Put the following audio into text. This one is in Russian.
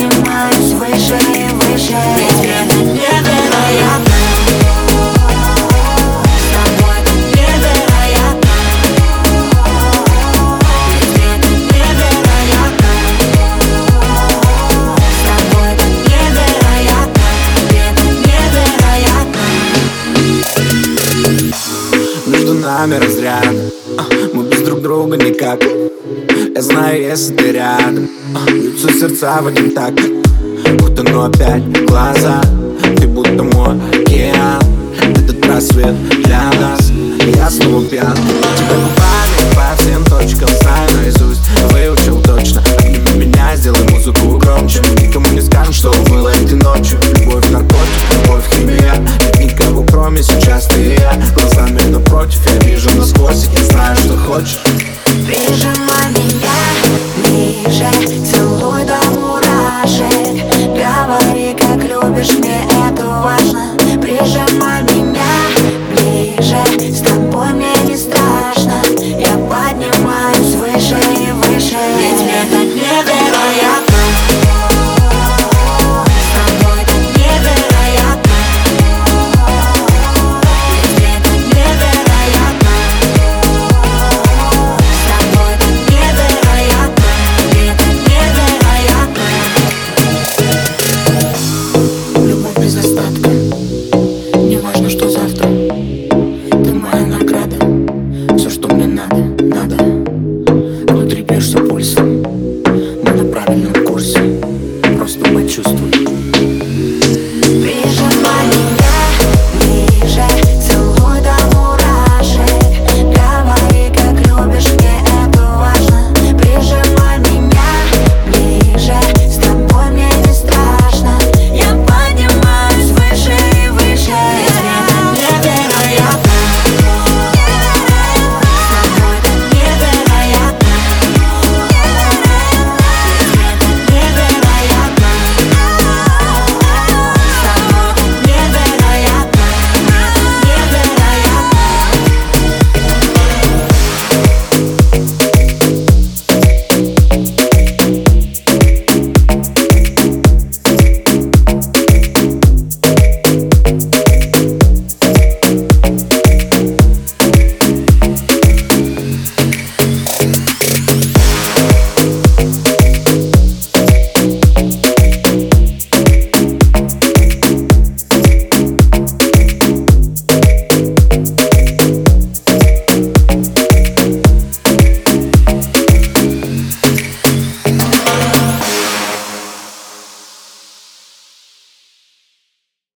поднимаюсь выше и выше. Ведь это невероятно нами разряд. А, Мы без друг друга никак Я знаю, если ты рядом а, Бьются сердца в один так Будто ну опять глаза Ты будто мой океан. Этот рассвет для нас Я снова пьян. Тебя губами по всем точкам Знаю наизусть, выучил точно Обними меня, сделай музыку громче. Никому не скажем, что было этой ночью. Любовь, наркотик, любовь, химия. Нет никого, кроме сейчас ты и я. Глазами напротив, я вижу насквозь я знаю, что хочешь Прижимай меня ближе